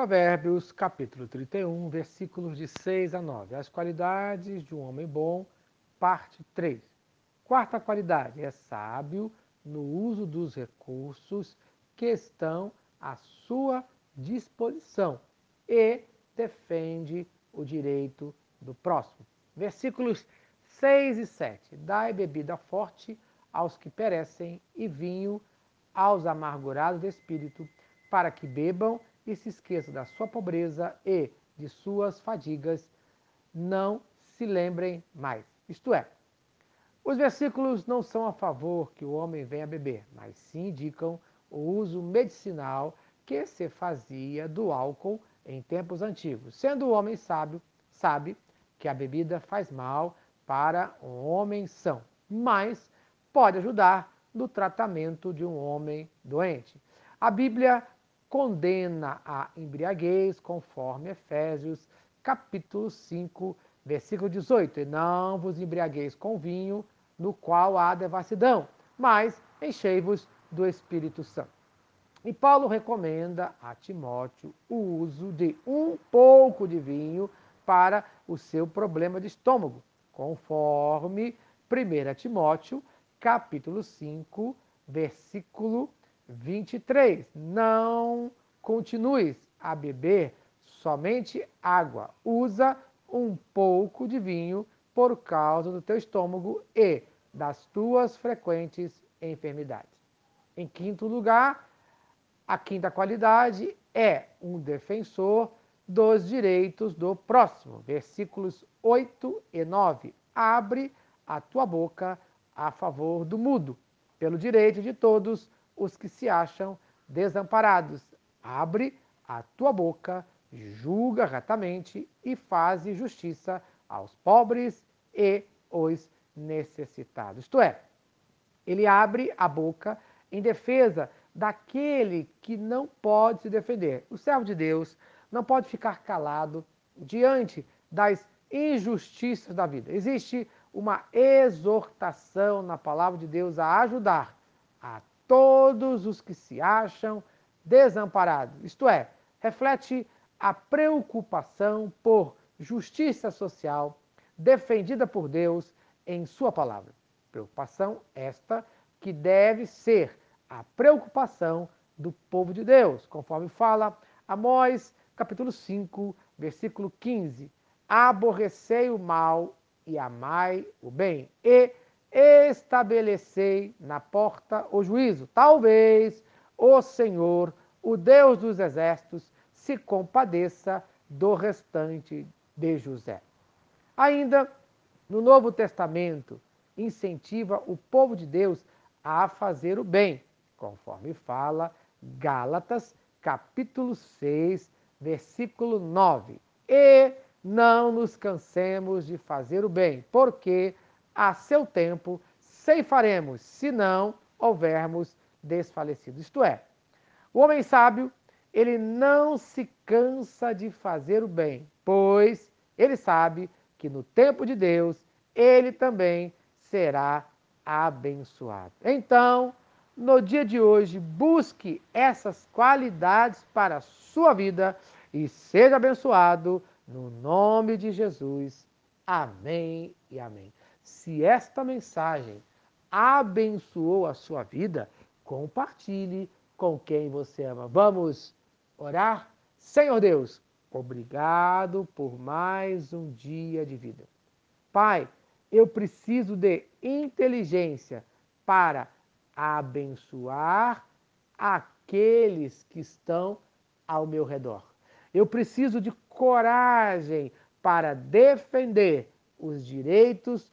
Provérbios, capítulo 31, versículos de 6 a 9. As qualidades de um homem bom, parte 3. Quarta qualidade é sábio no uso dos recursos que estão à sua disposição e defende o direito do próximo. Versículos 6 e 7. Dai bebida forte aos que perecem e vinho aos amargurados de espírito, para que bebam e se esqueçam da sua pobreza e de suas fadigas, não se lembrem mais. Isto é, os versículos não são a favor que o homem venha beber, mas sim indicam o uso medicinal que se fazia do álcool em tempos antigos. Sendo o homem sábio, sabe que a bebida faz mal para um homem são, mas pode ajudar no tratamento de um homem doente. A Bíblia condena a embriaguez, conforme Efésios capítulo 5, versículo 18. E não vos embriagueis com vinho, no qual há devassidão, mas enchei-vos do Espírito Santo. E Paulo recomenda a Timóteo o uso de um pouco de vinho para o seu problema de estômago, conforme 1 Timóteo, capítulo 5, versículo 23. Não continues a beber somente água. Usa um pouco de vinho por causa do teu estômago e das tuas frequentes enfermidades. Em quinto lugar, a quinta qualidade é um defensor dos direitos do próximo. Versículos 8 e 9. Abre a tua boca a favor do mudo, pelo direito de todos os que se acham desamparados. Abre a tua boca, julga retamente e faze justiça aos pobres e os necessitados. Isto é, ele abre a boca em defesa daquele que não pode se defender. O servo de Deus não pode ficar calado diante das injustiças da vida. Existe uma exortação na palavra de Deus a ajudar a todos os que se acham desamparados. Isto é, reflete a preocupação por justiça social defendida por Deus em Sua palavra. Preocupação esta que deve ser a preocupação do povo de Deus, conforme fala Amós, capítulo 5, versículo 15. Aborrecei o mal e amai o bem, e estabelecei na porta o juízo. Talvez o Senhor, o Deus dos exércitos, se compadeça do restante de José. Ainda no Novo Testamento, incentiva o povo de Deus a fazer o bem, conforme fala Gálatas, capítulo 6, versículo 9. E não nos cansemos de fazer o bem, porque a seu tempo ceifaremos, se não houvermos desfalecido. Isto é, o homem sábio, ele não se cansa de fazer o bem, pois ele sabe que no tempo de Deus ele também será abençoado. Então, no dia de hoje, busque essas qualidades para a sua vida e seja abençoado no nome de Jesus. Amém e amém. Se esta mensagem abençoou a sua vida, compartilhe com quem você ama. Vamos orar? Senhor Deus, obrigado por mais um dia de vida. Pai, eu preciso de inteligência para abençoar aqueles que estão ao meu redor. Eu preciso de coragem para defender os direitos